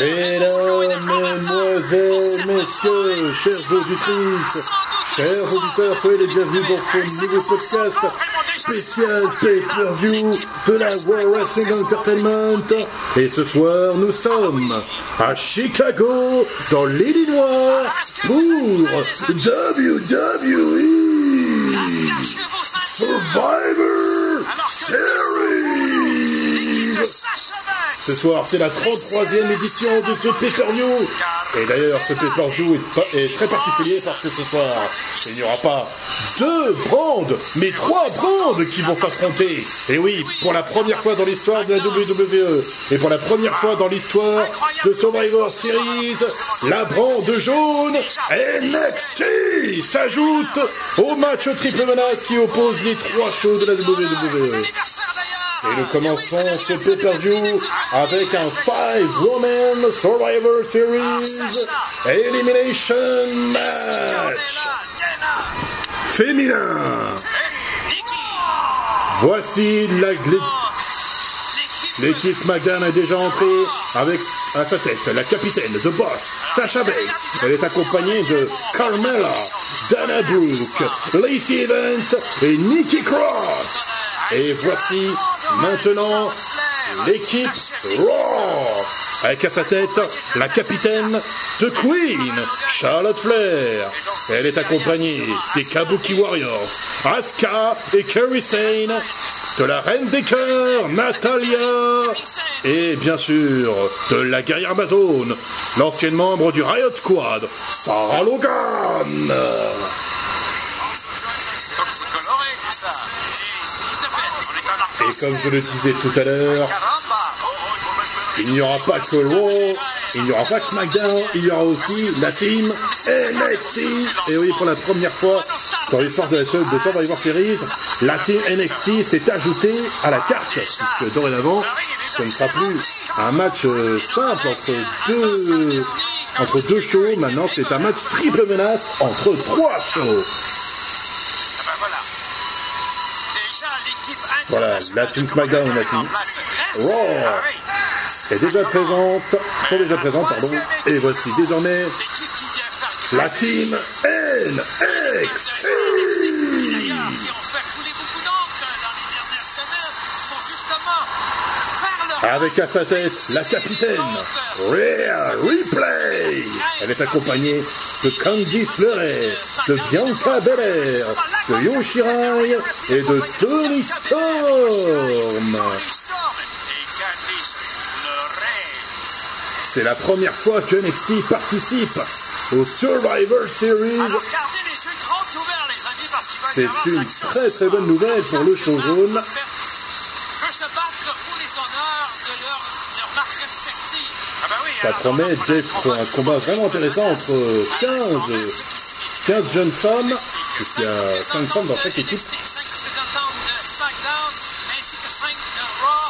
Mesdames, mesdemoiselles, messieurs, chers auditrices, chers auditeurs, soyez les bienvenus dans ce nouveau podcast spécial pay-per-view de la World Wrestling Entertainment. Et ce soir, nous sommes à Chicago, dans l'Illinois, pour WWE Survivor Ce soir, c'est la 33e édition de ce pay-per-view. Et d'ailleurs, ce pay-per-view est, est, très particulier parce que ce soir, il n'y aura pas deux brands, mais trois brands qui vont s'affronter. Et oui, pour la première fois dans l'histoire de la WWE, et pour la première fois dans l'histoire de Survivor Series, la brande jaune NXT s'ajoute au match triple menace qui oppose les trois shows de la WWE. Et nous commençons ce pay-per-view avec un 5-woman Survivor Series Elimination Match féminin. Voici la L'équipe SmackDown est déjà entrée avec à sa tête la capitaine de Boss, Sasha Banks. Elle est accompagnée de Carmella, Dana Brooke, Lacey Evans et Nikki Cross. Et voici maintenant l'équipe Raw avec à sa tête la capitaine de Queen, Charlotte Flair. Elle est accompagnée des Kabuki Warriors, Asuka et Kerry Sane, de la Reine des Cœurs, Natalia, et bien sûr de la guerrière Amazon, l'ancienne membre du Riot Squad, Sarah Logan. Comme je le disais tout à l'heure, il n'y aura pas que Raw, il n'y aura pas que SmackDown, il y aura aussi la team NXT. Et oui, pour la première fois dans l'histoire de la seule de Survivor Series, la team NXT s'est ajoutée à la carte, puisque dorénavant, ce ne sera plus un match simple entre deux, entre deux shows. Maintenant, c'est un match triple menace entre trois shows. Voilà, la team SmackDown la team Raw est déjà présente, sont déjà présentes, pardon, et voici désormais la team NXT. Avec à sa tête la capitaine Rhea Replay. Elle est accompagnée de Candice LeRae, de Bianca Belair, de Yoshirai et de Tony Storm. C'est la première fois que NXT participe au Survivor Series. C'est une très très bonne nouvelle pour le show jaune. Ça promet d'être un combat vraiment intéressant entre 15, 15 jeunes femmes, puisqu'il y a 5 femmes dans chaque équipe.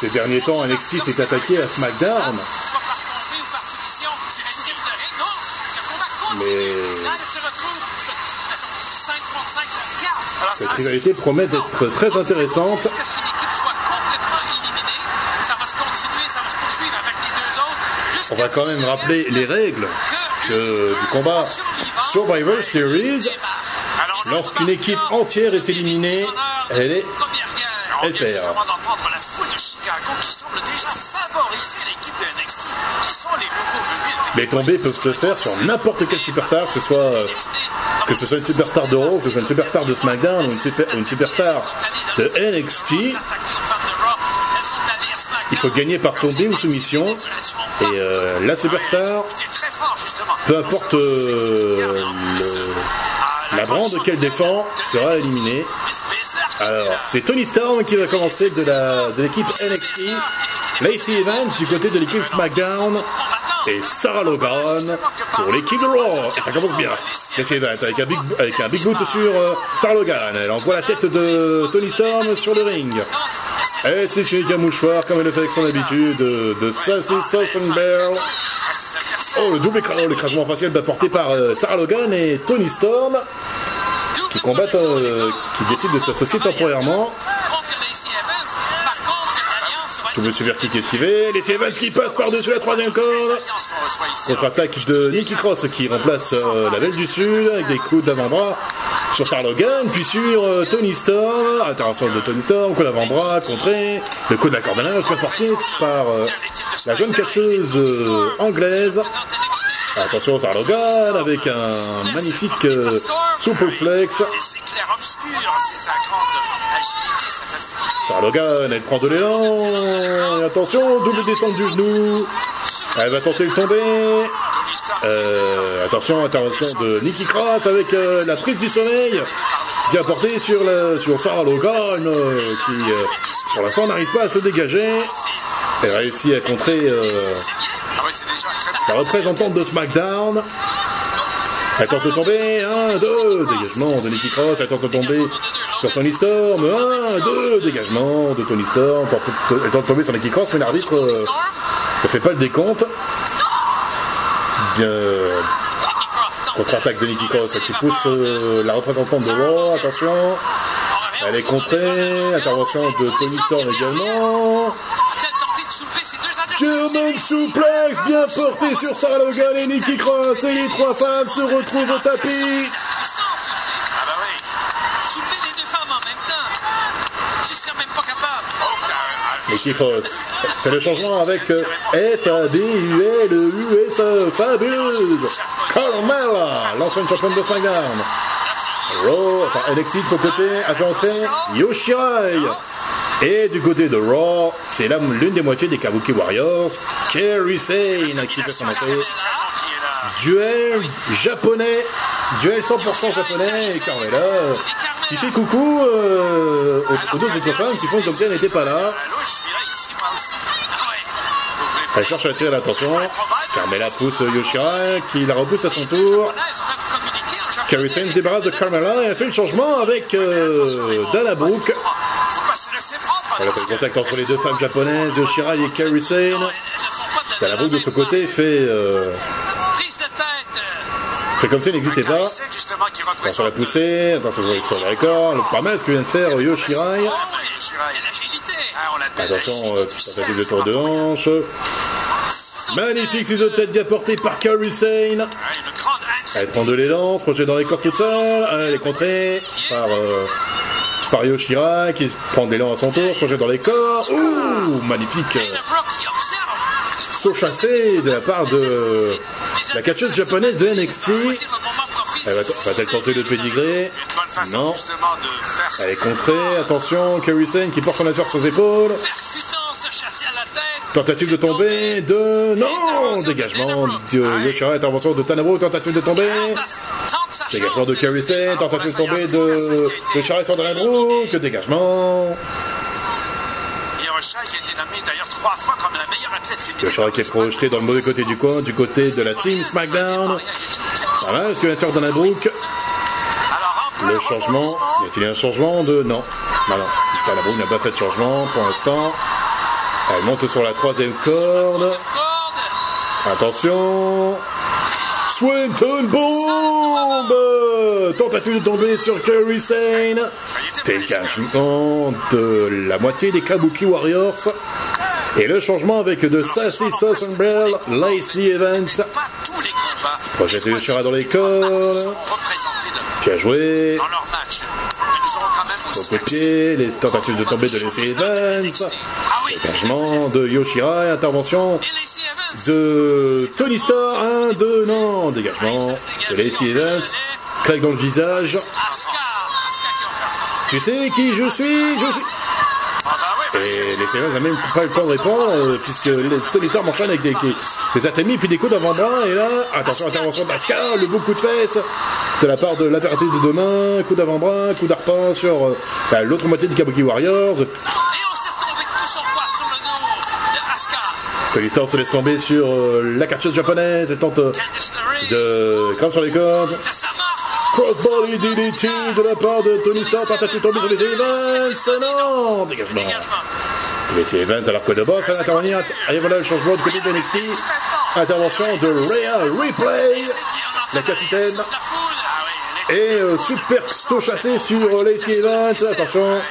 Ces derniers temps, NXT s'est attaqué à SmackDown. Mais cette rivalité promet d'être très intéressante. On va quand même rappeler les règles de, du combat Survivor Series. Lorsqu'une équipe entière est éliminée, elle est elle perd. Les tombées peuvent se faire sur n'importe quel superstar, que ce soit que ce soit une superstar de Raw, que ce soit une superstar de SmackDown ou une, super, une superstar de NXT. Il faut gagner par tombée ou soumission. Et euh, la superstar, peu importe euh, le, la brande qu'elle défend, sera éliminée. Alors, c'est Tony Storm qui va commencer de la de l'équipe NXT, Lacey Evans du côté de l'équipe SmackDown et Sarah Logan pour l'équipe de Raw. Et ça commence bien. Lacey Evans avec un big, avec un big boot sur euh, Sarah Logan. Elle envoie la tête de Tony Storm sur le ring. Et c'est chez mouchoir comme elle le fait avec son habitude de, de Sassy Southern Bell. Oh, le double écrasement, l'écrasement facial apporté par euh, Sarah Logan et Tony Storm qui combattent, euh, qui décident de s'associer temporairement. Tout super kick esquivé. Les Evans qui passe par-dessus la troisième corde. Contre-attaque de Nicky Cross qui remplace euh, la Belle du Sud avec des coups d'avant-bras sur Sarah Logan, puis sur euh, Tony Storm, intervention de Tony Storm, coup d'avant-bras, contré, le coup de la linge, porté par euh, la jeune catcheuse anglaise. Attention Sarah Logan avec un magnifique superplex. Sarah Logan, elle prend de l'élan. Attention, double descente du genou. Elle va tenter de tomber. Euh, attention, intervention de Nicky Cross avec euh, la prise du sommeil. Bien portée sur, sur Sarah Logan, euh, qui pour l'instant n'arrive pas à se dégager. Elle réussit à contrer la représentante de SmackDown. Elle tente de tomber, 1, 2, dégagement de Nicky Cross, elle tente de tomber sur Tony Storm, 1, 2, dégagement de Tony Storm, elle tente de tomber sur Nicky Cross, mais l'arbitre ne fait pas le décompte. Contre-attaque de Nicky Cross qui pousse euh, la représentante de Raw, attention. Elle est contrée, intervention de Tony Storm également. German suplex bien porté sur Sarah Logan et Nikki Cross et les trois femmes se retrouvent au tapis. Nikki Cross fait le changement avec F A B U L U S fabuleuse Carmella, l'ancienne championne de SmackDown. Raw, enfin NXT de son côté a fait. Et du côté de Raw, c'est l'une des moitiés des Kabuki Warriors, Kerry Sane qui fait son entrée. Duel japonais, duel 100% japonais et Carmella qui fait coucou euh, aux, deux autres femmes qui font si elle n'était pas là. Elle cherche à attirer l'attention. Carmella pousse Yoshira qui la repousse à son tour. Carrie se débarrasse de Carmella et elle fait le changement avec euh, Dana Brooke. Elle a le contact entre les deux femmes japonaises, Yoshira et Carrie Sane. Dana Brooke de ce côté fait, euh, fait comme si n'existait pas. Attention à la poussée, attention sur le record. Pas mal ce que vient de faire Yoshirai. Attention, euh, tentative de tour de hanche. Magnifique ciseau de tête bien porté par Carrie Sane. Elle prend de l'élan, se projette dans les corps toute seule. Elle est contrée par, euh, par Yoshira qui prend de l'élan à son tour, se projette dans les corps. Ouh, magnifique. Saut chassé de la part de la catcheuse japonaise de NXT. Elle va-t-elle tenter le pédigré Non. Elle est contrée. Attention, Kerry Sane qui porte son adversaire sur ses épaules. Tentative de tomber de... Non Dégagement de Yoshira, intervention de Tanabo, tentative de tomber. Dégagement de Sane, tentative de tomber de Yoshira sur de Que dégagement Yoshira qui est projeté dans le mauvais côté du coin, du côté de la Team SmackDown. Voilà, ce que Brooke. Le changement. Y a-t-il un changement de. Non. Non, non. N'a pas fait de changement pour l'instant. Elle monte sur la troisième corde. Attention. Swinton Bomb Tentative de tomber sur Kerry Sane. Dégagement de la moitié des Kabuki Warriors. Et le changement avec de Sassy Sauce Umbrella, Lacey Evans. Projeté le dans les corps. Bien joué. Au pied, les tentatives de tomber de Lacey Evans. Dégagement de Yoshira, intervention de Tony Starr, 1, 2, non, dégagement de Lacey Evans, claque dans le visage. Tu sais qui je suis Je suis. Et les Sevens n'ont même pas le temps de répondre, euh, puisque Tony Starr m'enchaîne avec des, des puis des coups d'avant-bras. Et là, attention, intervention d'Ascar, le beau coup de fesse de la part de l'impératrice de demain, coup d'avant-bras, coup d'arpin sur euh, bah, l'autre moitié du Kabuki Warriors. Tony Starr se laisse tomber sur euh, la catcheuse japonaise, elle tente de cramer sur les cordes. Crossbody DDT de la part de Tony Stark, tentative tombée sur les Evans, non, dégagement. Les Evans alors que de boss à intervenir, et voilà le changement de côté de NXT, intervention de Rhea Replay, la capitaine, et euh, super saut chassé sur euh, Lacey Evans, attention.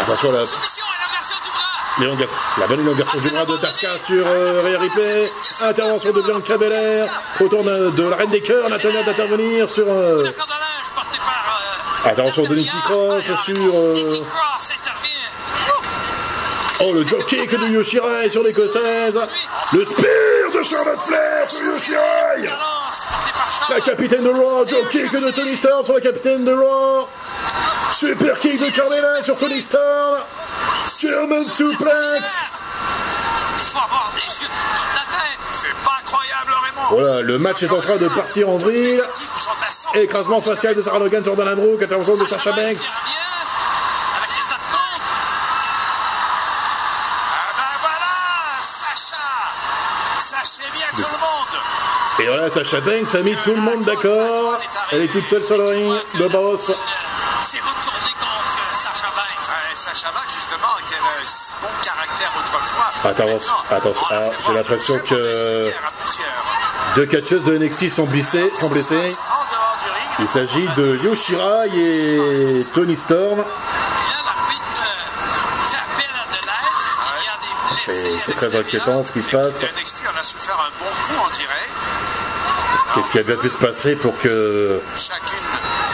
Attention là. La bonne élongation du bras de Tasca sur euh, Rhea Ripley. Intervention de Bianca Belair. Autour de, la Reine des Cœurs, Nathaniel d'intervenir sur... Euh, Intervention de Nikki Cross sur... Euh, oh, le drop kick de Yoshirai sur l'écossaise. Le spear de Charlotte Flair sur Yoshirai. La capitaine de Raw, drop kick de Tony Storm sur la capitaine de Raw. Super kick de Carmela sur Tony Storm. German suplex. Il faut avoir des yeux toute ta tête. C'est pas incroyable, Raymond. Voilà, le match est en train de partir en vrille. Écrasement facial de Sarah Logan sur Dana Brooke, intervention de Sacha Banks. Et voilà, Sacha Banks a mis tout le monde d'accord. Elle est toute seule sur le ring, le boss. Attends, ah, j'ai l'impression que deux catcheuses de NXT sont blessées. Sont blessées. Il s'agit de Yoshirai et Tony Storm. C'est très inquiétant ce qui se passe. Qu'est-ce qui a bien pu se passer pour que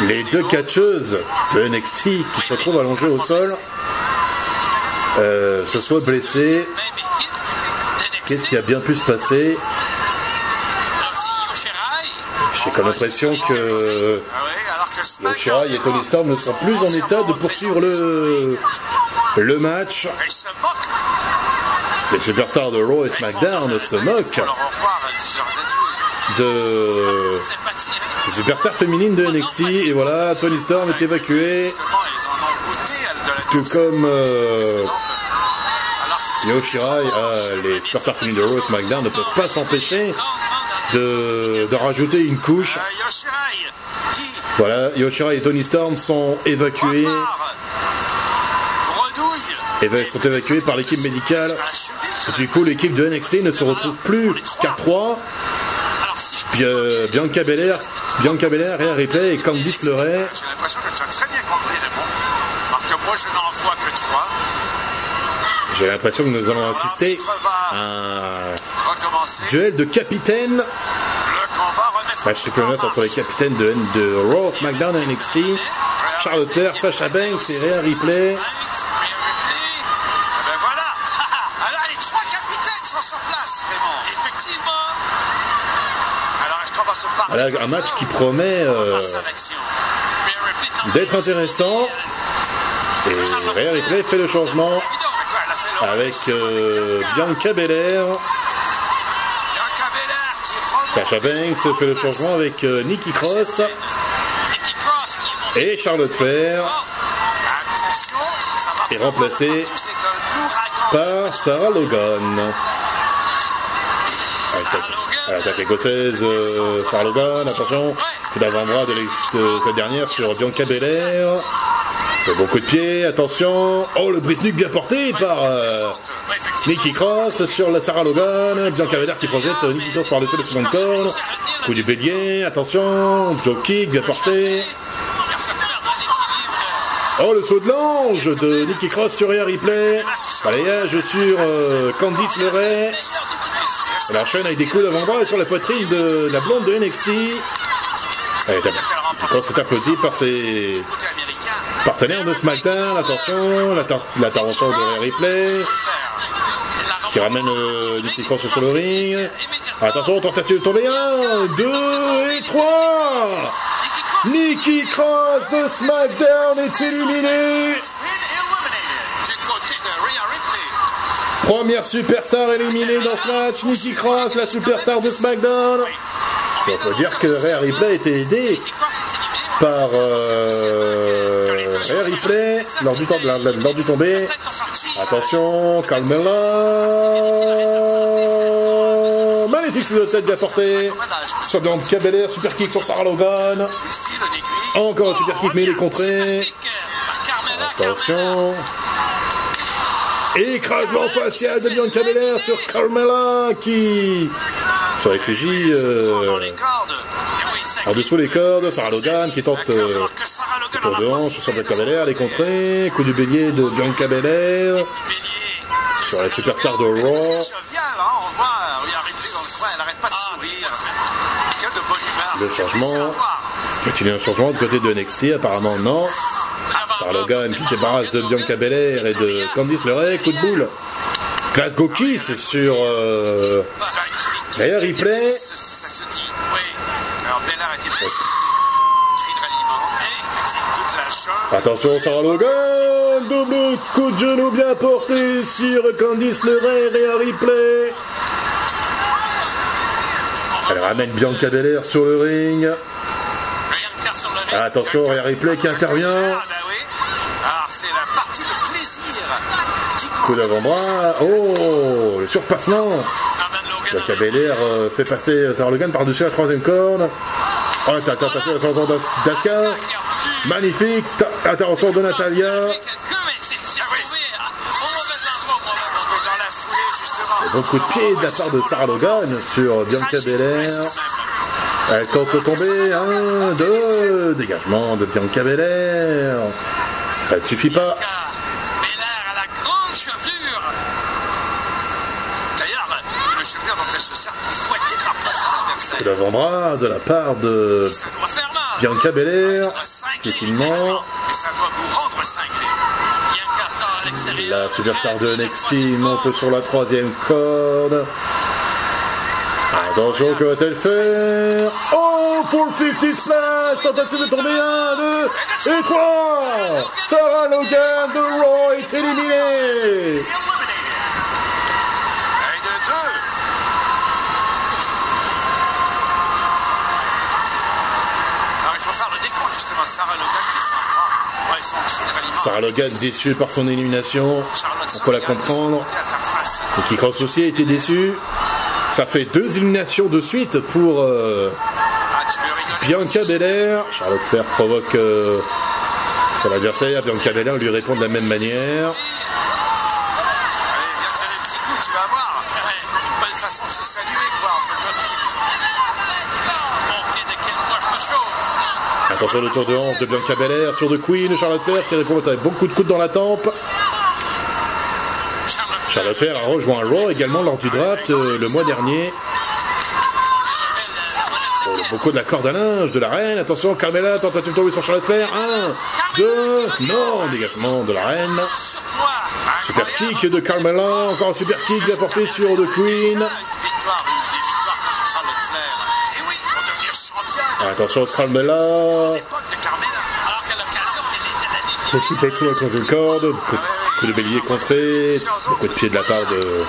les deux catcheuses de NXT qui se retrouvent allongées au sol euh, se soient blessées Qu'est-ce qui a bien pu se passer J'ai comme l'impression que Yoshirai et Tony Storm ne sont plus en état de poursuivre le, le match. Les superstars de Raw et SmackDown se moquent de superstar féminine de NXT. Et voilà, Tony Storm est évacué. Tout comme euh, Yoshirai, euh, les superstars féminines de Raw et ne peuvent pas s'empêcher de, de rajouter une couche. Voilà, Yoshirai et Tony Storm sont évacués. Et sont évacués par l'équipe médicale. Du coup, l'équipe de NXT ne se retrouve plus qu'à 3. Bianca Belair, Bianca Belair, Rhea Ripley et Candice LeRae. J'ai l'impression que tu as très bien compris les mots, parce que moi je n'en vois que trois. J'ai l'impression que nous allons assister à un duel de capitaines. Match triple entre les capitaines de, de Raw, SmackDown et NXT. Charlotte Flair, Sasha Banks et Rhea Ripley. un match qui promet euh, d'être intéressant. Et Rhea Ripley fait le changement avec euh, Bianca Belair. Sacha Banks fait le changement avec euh, Nikki Cross. et Charlotte Flair. Est remplacée par Sarah Logan. Attaque écossaise, euh, Logan, attention, coup d'avant-bras de, de, cette dernière sur Bianca Belair. Bon coup de pied, attention. Oh, le brise bien porté par euh, Nikki Cross sur la Sarah Logan. Bianca Belair qui projette Nikki Cross par le second corps. Coup du bélier, attention. Joe kick bien porté. Oh, le saut de l'ange de Nikki Cross sur Rhea Ripley. Balayage sur euh, Candice LeRae. Elle enchaîne avec des coups d'avant-bras sur la poitrine de la blonde de NXT. Elle est applaudie par ses partenaires de SmackDown. Attention, l'intervention de Rhea Ripley qui ramène euh, Nikki Cross sur le ring. Attention, tentative de tomber 1, 2 et 3 Nikki Cross de SmackDown est éliminé Première superstar éliminée dans ce match, Nikki Cross, la superstar de SmackDown. on peut dire que Rhea Ripley a été aidé par euh, Rhea Ripley lors du, temps, lors du tombé. Attention, Carmella. Magnifique de tête bien porté. Sur Bianca Belair, super kick sur Sarah Logan. Encore un super kick mais il est contré. Attention. Écrasement facial de Bianca Belair sur Carmela qui se réfugie euh, en dessous les cordes. Sarah Logan qui tente euh, le tour de hanche sur Bianca Belair, les contrées. Coup du bélier de Bianca Belair sur la superstar de Raw. Hein, le changement. à voir. Y a-t-il un changement de côté de NXT Apparemment non. Sarah Logan qui se débarrasse de Bianca Belair et de Candice LeRae, coup de boule. Glasgow Kiss sur euh, Enfin, une Rhea critique Ripley. Si ça se dit. Oui. Alors, Bella a été précipitée. Cri de ralliement. Toute la chambre. Attention Sarah Logan Double coup de genou bien porté sur Candice LeRae et Rhea Ripley. Elle ramène Bianca Belair sur le ring. Bianca sur le ring. Attention, Rhea Ripley qui intervient. Ah, bah oui. Alors, c'est la partie de plaisir qui compte. Coup d'avant-bras. Oh, le surpassement. Bianca Belair euh, fait passer Sarah Logan par-dessus la troisième corde. Oh, attention, attention d'Asuka. Magnifique. Attention de Natalia. Bon coup de pied de la part de Sarah Logan sur Bianca Belair. Elle de tomber. Un, deux. Dégagement de Bianca Belair. Ça ne suffit pas. Belair à la grande chevelure. D'ailleurs, une chevelure dont elle se sert pour fouetter parfois ses Coup adversaires. d'avant-bras de la part de. Bianca Belair. L'extérieur. La superstar de NXT monte sur la troisième corde. Attention, que va-t-elle faire? Oh, pour le 50 splash Tentative de tomber 1, 2 et 3 Sarah Logan de Raw est éliminée Et de deux. Alors, il faut faire le décompte, justement. Sarah Logan qui s'en prend. Ouais, son cri de ralliement. Sarah Logan déçue par son élimination, on peut la comprendre. qui Cross aussi a été déçu. Ça fait deux éliminations de suite pour euh, Bianca Belair. Charlotte Flair provoque euh, son adversaire. Bianca Belair lui répond de la même manière. Attention le tour de hanche de Bianca Belair sur The Queen. Charlotte Flair qui répond avec beaucoup de coups dans la tempe. Charlotte Flair a rejoint Raw également lors du draft euh, le mois dernier. Beaucoup de la corde à linge de la reine. Attention, Carmela, tentative de tomber sur Charlotte Flair. 1, 2, non, dégagement de la reine. Super kick de Carmela, encore un super kick bien porté sur The Queen. Coup de pied de la troisième corde, coup, de bélier contré, coup de pied de la part de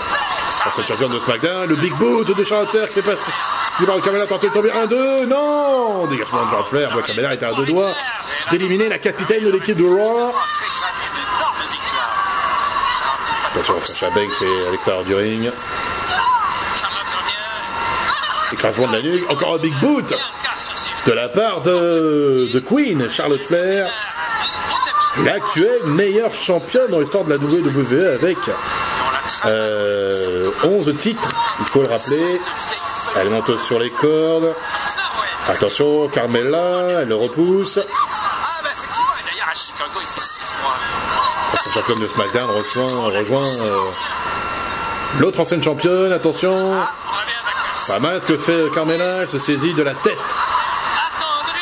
cette championne de SmackDown, le big boot de Charlotte Flair qui fait passer. Du de Carmela tenté de tomber. 1-2, non. Dégagement de Charlotte Flair, Bois Carmela était à deux doigts d'éliminer la capitaine de l'équipe de Raw. Attention, Sacha Banks est à l'extérieur du ring. Écrasement de la nuque, encore un big boot de la part de, Queen, Charlotte Flair, l'actuelle meilleure championne dans l'histoire de la WWE avec euh, 11 titres, il faut le rappeler. Elle monte sur les cordes. Attention, Carmella, elle le repousse. Effectivement, et d'ailleurs à Chicago, il fait 6 mois. Sa championne de SmackDown rejoint, euh, l'autre ancienne championne. Attention, pas mal ce que fait Carmella, elle se saisit de la tête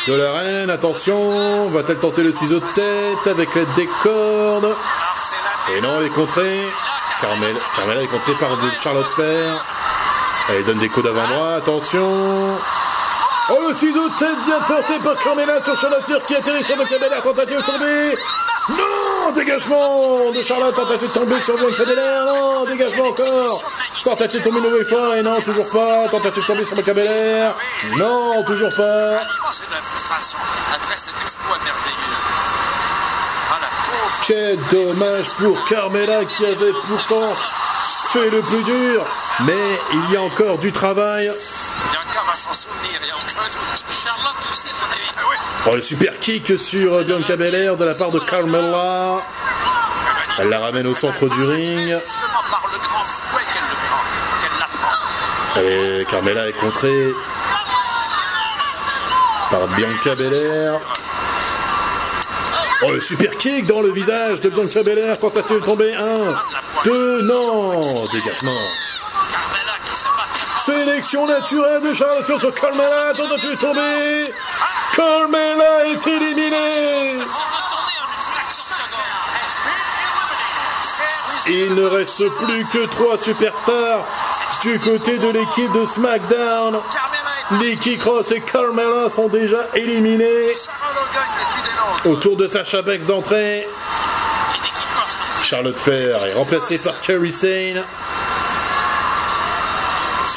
de la reine. Attention, va-t-elle tenter le ciseau de tête avec l'aide des cordes Et non, elle est contrée. Carmella, Carmella est contrée par Charlotte Flair. Elle donne des coups d'avant-bras. Attention. Oh, le ciseau de tête bien porté par Carmella sur Charlotte Flair qui atterrit sur Bianca Belair. Tentative de tomber. Non Dégagement de Charlotte. Tentative de tomber sur Belair. Non Dégagement encore. Tentative de tomber une nouvelle fois. Et non, toujours pas. Tentative de tomber sur Bianca Belair. Non, toujours pas. L'immense de la frustration après cet exploit merveilleux. La pauvre. Quel dommage pour Carmella qui avait pourtant fait le plus dur. Mais il y a encore du travail. Bianca va s'en souvenir, il n'y a aucun doute. Charlotte aussi, à mon avis. Ah. Oh, le super kick sur Bianca Belair de la part de Carmella. Elle la ramène au centre du ring. Et Carmella est contrée par Bianca Belair. Oh, le super kick dans le visage de Bianca Belair. Tentative de tomber. Un, deux, non. Dégagement. Sélection naturelle de Charlotte Flair sur Carmella. Tentative de tomber. Carmella est éliminée. Il ne reste plus que trois superstars du côté de l'équipe de SmackDown. Nikki Cross et Carmella sont déjà éliminés. Autour de Sacha Banks d'entrée. Charlotte Flair est remplacée par Kerry Sane.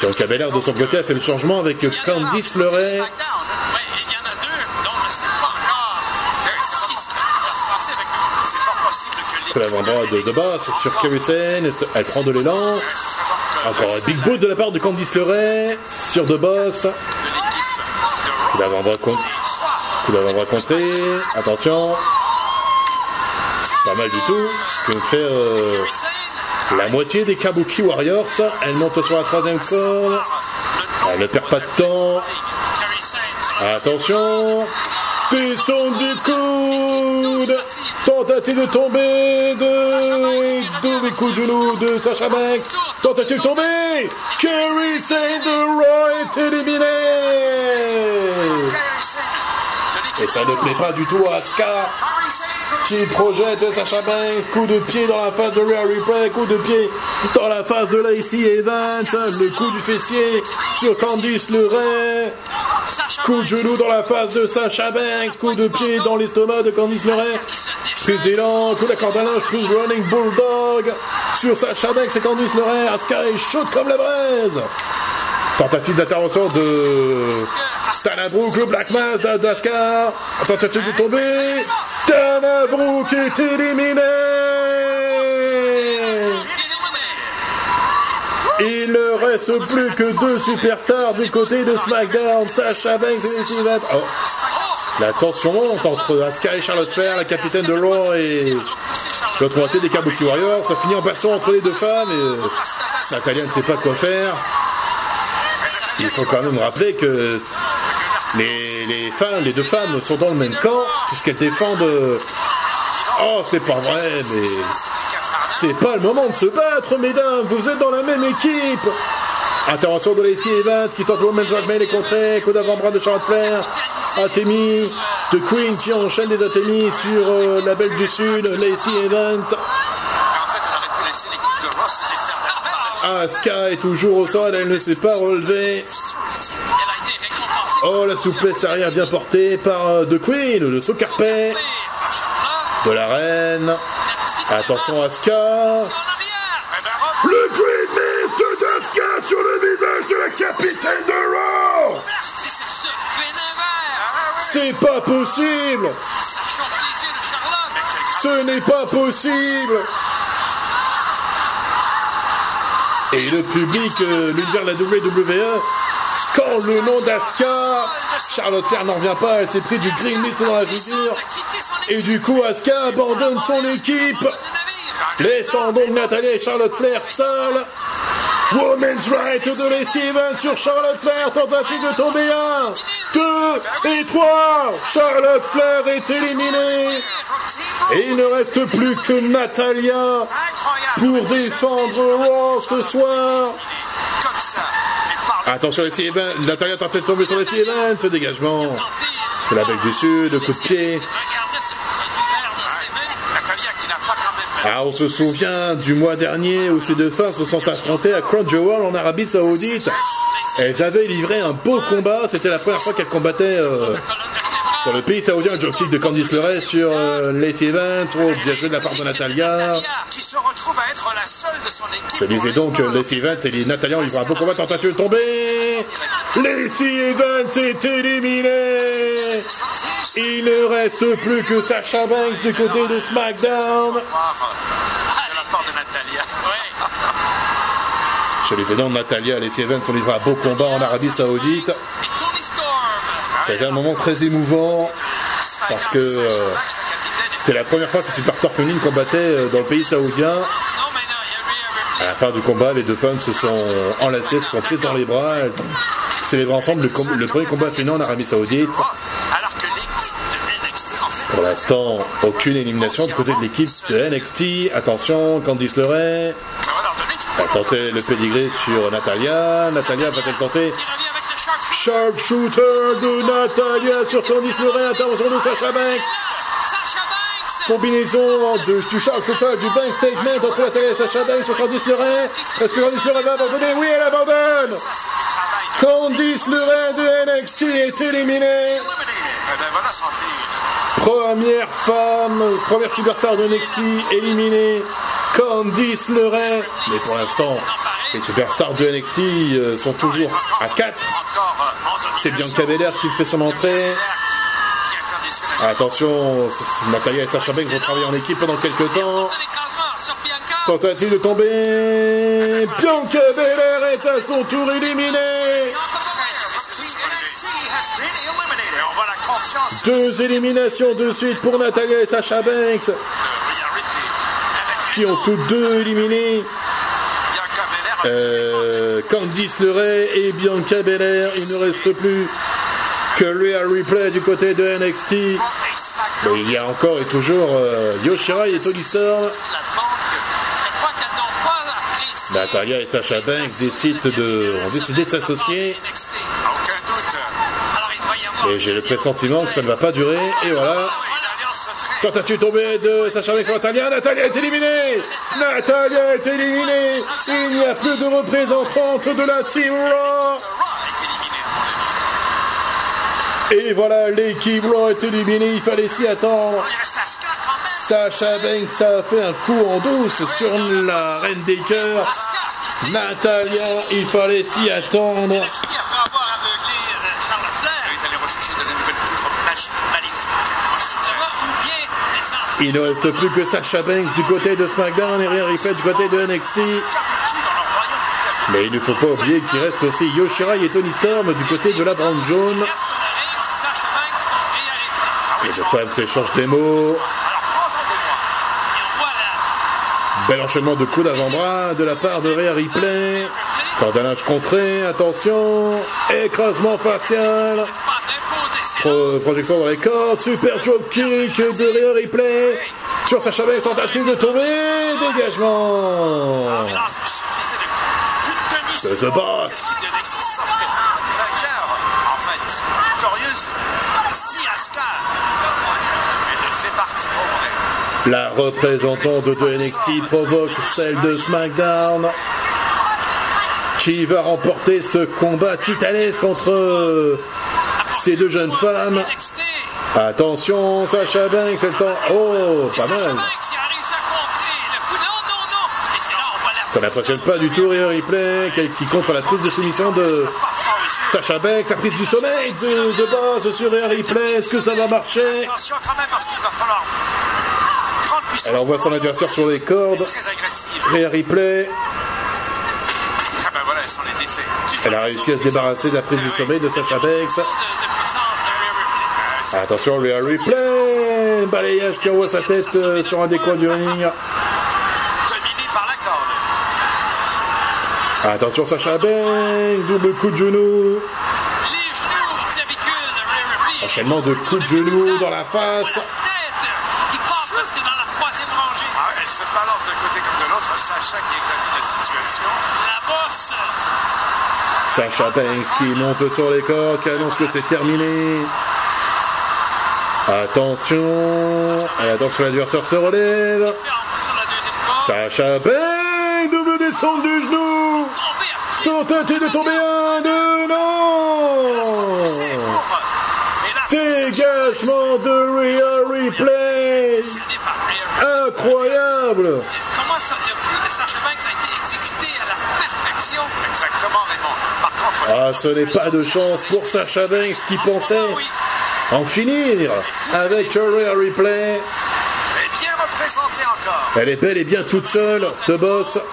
Bianca Belair de son côté a fait le changement avec Candice LeRae. SmackDown. Ouais, et il y en a deux dont on ne sait pas encore ce qui ce qui va se passer avec eux. C'est l'avant-bras de, de bas sur Kerry Sane. Elle prend de l'élan. Encore un big boot de la part de Candice LeRae sur The Boss. Coup d'avant-bras. Attention. Pas mal du tout. Ce qui nous fait euh, la moitié des Kabuki Warriors. Elle monte sur la troisième corde. Elle ne perd pas de temps. Attention Descente du coude Tentative de tomber de... Double coup de genou de Sacha Banks Tentative de tomber Kerry Saint Raw est éliminé! Et ça ne plaît pas du tout à Asuka. Qui projette Sacha Banks, coup de pied dans la face de Rhea Ripley, coup de pied dans la face de Lacey Evans, le coup du fessier sur Candice LeRae, coup de genou dans la face de Sacha Banks, coup de pied dans l'estomac de Candice LeRae, prise d'élan, coup de corde à linge, plus running bulldog sur Banks et Candice LeRae, Asuka est chaude comme la braise. Tentative d'intervention de Dana Brooke, le Black Mass d'Asuka. Tentative de tomber? Dana Brooke est éliminé. Il ne reste plus que deux superstars du côté de SmackDown, Sasha Banks et Evans. Oh, la tension monte entre Asuka et Charlotte Flair, la capitaine de Raw et l'autre moitié des Kabuki Warriors. Ça finit en baston entre les deux femmes et euh, Natalia ne sait pas quoi faire. Il faut quand même rappeler que les, les femmes, les deux femmes sont dans le même camp puisqu'elles défendent. euh, Oh, c'est pas vrai, mais c'est pas le moment de se battre, mesdames. Vous êtes dans la même équipe. Intervention de Lacey Evans qui tente le Women's Rock mais les contrées. Coup d'avant-bras de Charlotte Flair. Atemi de Queen qui enchaîne des Atemi sur euh, la Belle du Sud. Lacey Evans. Les d'elle-même. Asuka est toujours au sol. Elle ne s'est pas relevée. Oh, la souplesse arrière bien portée par euh, The Queen, le saut de la reine. Attention Asuka. C'est pas possible. Ce n'est pas possible. Et le public, euh, l'univers de la WWE, scande le nom d'Asuka. Charlotte Flair n'en revient pas, elle s'est pris du Green Mist dans la figure. Et du coup, Asuka abandonne son équipe. Laissant donc Natalia et Charlotte Flair seules. Women's Right de Evans sur Charlotte Flair. Tentative de tomber un, deux et trois. Charlotte Flair est éliminée. Et il ne reste plus que Natalia pour défendre Raw ce soir. Attention, Lacey Evans. Natalia tente de tomber sur Lacey Evans. Ce dégagement de la du Sud, le coup de pied. Ah, on se souvient du mois dernier où ces deux femmes se sont affrontées à Crown Jewel en Arabie Saoudite. Elles avaient livré un beau combat. C'était la première fois qu'elles combattaient euh, dans le pays saoudien. Le kick de Candice LeRae sur euh, Lacey Evans. Oh, bien joué de la part de Natalia. Qui se retrouve à être la seule de son équipe. Je disais donc euh. Lacey Evans et Natalia ont livré un beau combat. Tentative de tomber. Lacey Evans est éliminée. Il ne reste plus que Sacha Banks du côté de SmackDown. Chez les aidants Natalia, les Evans ont livré un beau combat en Arabie Saoudite. Et. C'était un moment très émouvant parce que euh, c'était la première fois que Superstar féminine combattait euh, dans le pays saoudien. À la fin du combat, les deux femmes se sont enlacées, se sont prises dans les bras. Célébraient ensemble le, com- le premier combat féminin en Arabie Saoudite. Pour l'instant, aucune élimination du côté de l'équipe de NXT. Attention, Candice LeRae a tenté le pédigré sur Natalia. Natalia va-t-elle tenter Sharpshooter de Natalia sur Candice LeRae. Intervention de Sacha Banks. Combinaison de, du sharpshooter du bank statement entre Natalia et Sacha Banks sur Candice LeRae. Est-ce que Candice LeRae va abandonner Oui, elle abandonne Candice LeRae de NXT est éliminée. Première femme, première superstar de NXT éliminée, Candice LeRae. Mais pour l'instant, les superstars de NXT euh, sont toujours à 4. C'est Bianca Belair qui fait son entrée. Attention, Natalia et Sacha Banks vont travailler en équipe pendant quelques temps. Tentative de tomber. Bianca Belair est à son tour éliminée. Deux éliminations de suite pour Natalia et Sacha Banks, qui ont toutes deux éliminé euh, Candice LeRae et Bianca Belair. Il ne reste plus que Rhea Replay du côté de NXT. Mais il y a encore et toujours euh, Yoshirai et Tony Storm. Natalia et Sacha Banks décident de, ont décidé de s'associer. Et j'ai le pressentiment que ça ne va pas durer. Et voilà. Tentative tombée de Sacha Banks Natalia. Natalia est éliminée. Natalia est éliminée. Il n'y a plus de représentante de la Team Raw. Et voilà, l'équipe Raw est éliminée. Il fallait s'y attendre. Sacha Banks a fait un coup en douce sur la reine des cœurs. Natalia, il fallait s'y attendre. Il ne reste plus que Sacha Banks du côté de SmackDown et Rhea Ripley du côté de NXT. Mais il ne faut pas oublier qu'il reste aussi Yoshirai et Tony Storm du côté de la Brown Jaune. Les deux femmes s'échangent des mots. Bel enchaînement de coups d'avant-bras de la part de Rhea Ripley. Cordonnage contré, attention, écrasement facial. Pro projection dans les cordes, super drop kick de Rhea Ripley. Sur Sacha Banks, tentative de tomber, dégagement. De The Box. La représentante de NXT provoque celle de SmackDown. Qui va remporter ce combat titanesque entre ces deux jeunes femmes Attention, Sacha Banks, c'est le temps. Oh, pas mal. Ça n'impressionne pas du tout Rhea Ripley qui contre la prise de soumission de Sacha Banks, la prise du sommeil de Boss sur Rhea Ripley. Est-ce que ça va marcher? Attention quand même parce qu'il va falloir elle envoie son adversaire sur les cordes. Rhea Ripley. Ah ben voilà, elle s'en est défait. Elle a réussi à se débarrasser de la prise du sommet de Sacha Banks. Attention, Rhea Ripley. Balayage qui envoie sa tête euh, sur un des coins du ring. Attention, Sacha Banks. Double coup de genou. Enchaînement de coups de genou dans la face. La tête qui passe presque dans la troisième rangée. Ah, elle se balance d'un côté comme de l'autre. Sacha qui examine la situation. La bosse. Sacha Banks qui monte sur les cordes, qui annonce que c'est terminé. Attention. Et attention, l'adversaire se relève. Sacha Banks, double descente du genou. Tentative de tomber un, deux, non. Dégagement de Rhea Ripley. Incroyable. Ah, ce n'est pas de chance pour Sacha Banks qui pensait en finir avec Rhea Ripley. elle est bien représentée encore. Elle est bel et bien toute seule, de boss. Sacha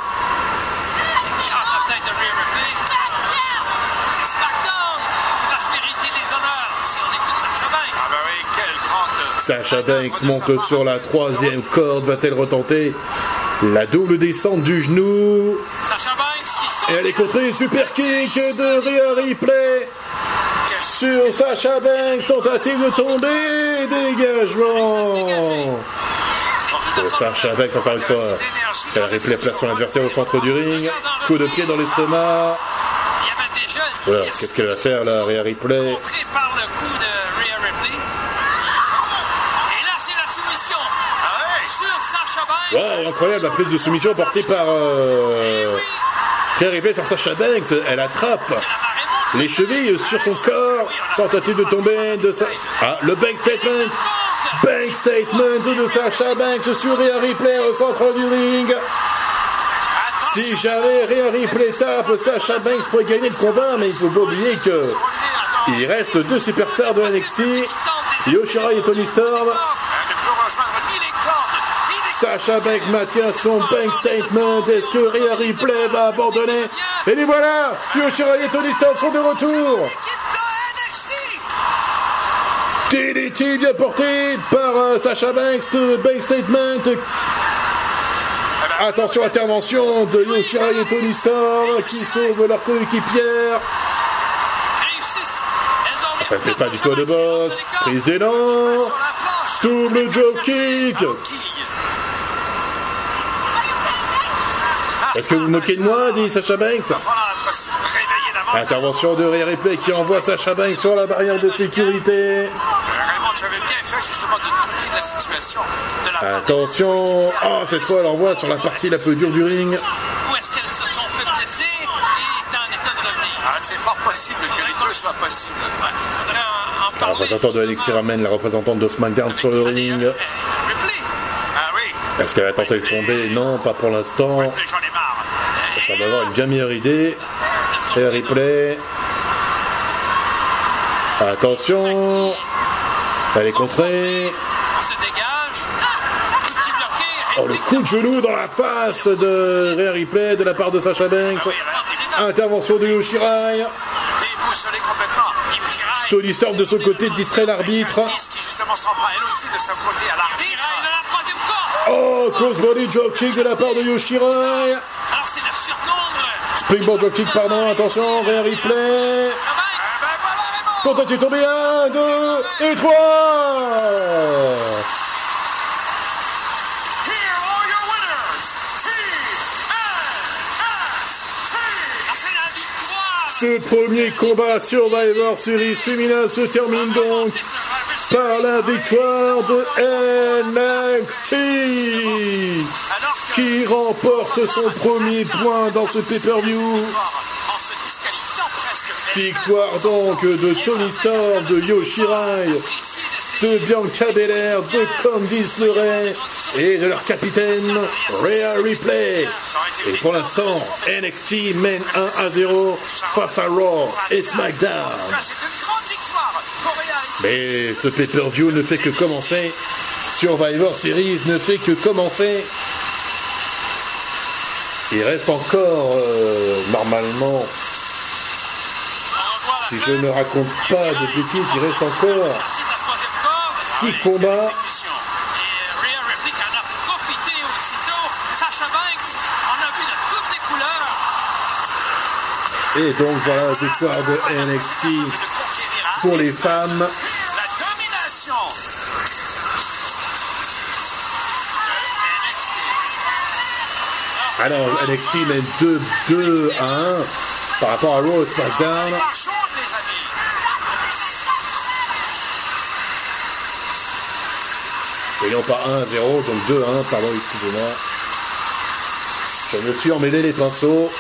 Banks. Ah. Sacha Banks monte sur la troisième corde. Va-t-elle retenter la double descente du genou Sacha Banks qui saute. Et elle est contrée. Super kick de Rhea Ripley. Sur Sacha Banks, tentative de tomber, dégagement pour Sacha Banks encore une fois. La replay place son adversaire au centre du ring, coup de pied dans l'estomac. Voilà, qu'est-ce qu'elle va faire là, Rhea Ripley Ripley. Ouais, incroyable, la prise de soumission portée par euh, Rhea Ripley sur Sacha Banks. Elle attrape les chevilles sur son corps. Tentative de tomber de sa... Ah, le bank statement. Bank statement de Sacha Banks sur Rhea Ripley au centre du ring. Si jamais Rhea Ripley tape, Sacha Banks pourrait gagner le combat, mais il faut pas oublier que il reste deux superstars de NXT, Yoshirai et Tony Storm. Sacha Banks maintient son bank statement. Est-ce que Rhea Ripley va abandonner? Et les voilà Yoshirai et Tony Storm sont de retour DDT bien porté par euh, Sacha Banks, bank statement. Attention, intervention de Yoshirai et Tony Storm qui sauvent leur coéquipière. Ça ne fait pas du tout de boss. Prise d'élan. Double joe kick. Est-ce que vous moquez de moi dit Sacha Banks. Intervention de Rhea Ripley qui envoie Sacha Banks sur la barrière de sécurité. Attention Oh, cette fois, elle envoie sur la partie la plus dure du ring. Où est-ce qu'elles se sont fait blesser et est en état de revenir Ah, c'est fort possible que les deux soient possibles. Ouais, faudrait en, en La parler. représentante de NXT ramène la représentante de SmackDown sur le ring. Euh, Ripley, Ah oui, Est-ce qu'elle va tenter de tomber? Non, pas pour l'instant. Ça va avoir une bien meilleure idée. Rhea Ripley. Attention Elle est contrée. Oh, le coup de genou dans la face de Rhea Ripley de la part de Sacha Banks. Oui, elle a Intervention de Yoshirai. déboussolé complètement. Yoshirai. Tony Storm de son côté distrait l'arbitre. Oh, crossbody drop kick de la part de Yoshirai. Alors c'est le surnombre. Springboard drop kick, pardon, attention, Raymond Tentative tombée, 1, 2 et 3 Here are your winners, TNXT. Ah, c'est la victoire. Ce premier combat Survivor Series féminin se termine donc par la victoire de NXT qui remporte son premier point dans ce pay-per-view. Victoire donc de Tony Storm, de Yoshirai, de Bianca Belair, de Candice LeRae et de leur capitaine Rhea Ripley. Et pour l'instant, NXT mène 1 à 0 face à Raw et SmackDown. Mais ce pay-per-view ne fait que commencer. Survivor Series ne fait que commencer. Il reste encore, euh, normalement, si je ne raconte pas de bêtises, il reste encore six combats. Et donc voilà victoire de NXT pour les femmes. Alors NXT mène 2, 2 à 1 par rapport à Raw et SmackDown. Non pas 1 à 0, donc 2 à 1, pardon, excusez-moi. Je me suis emmêlé les pinceaux.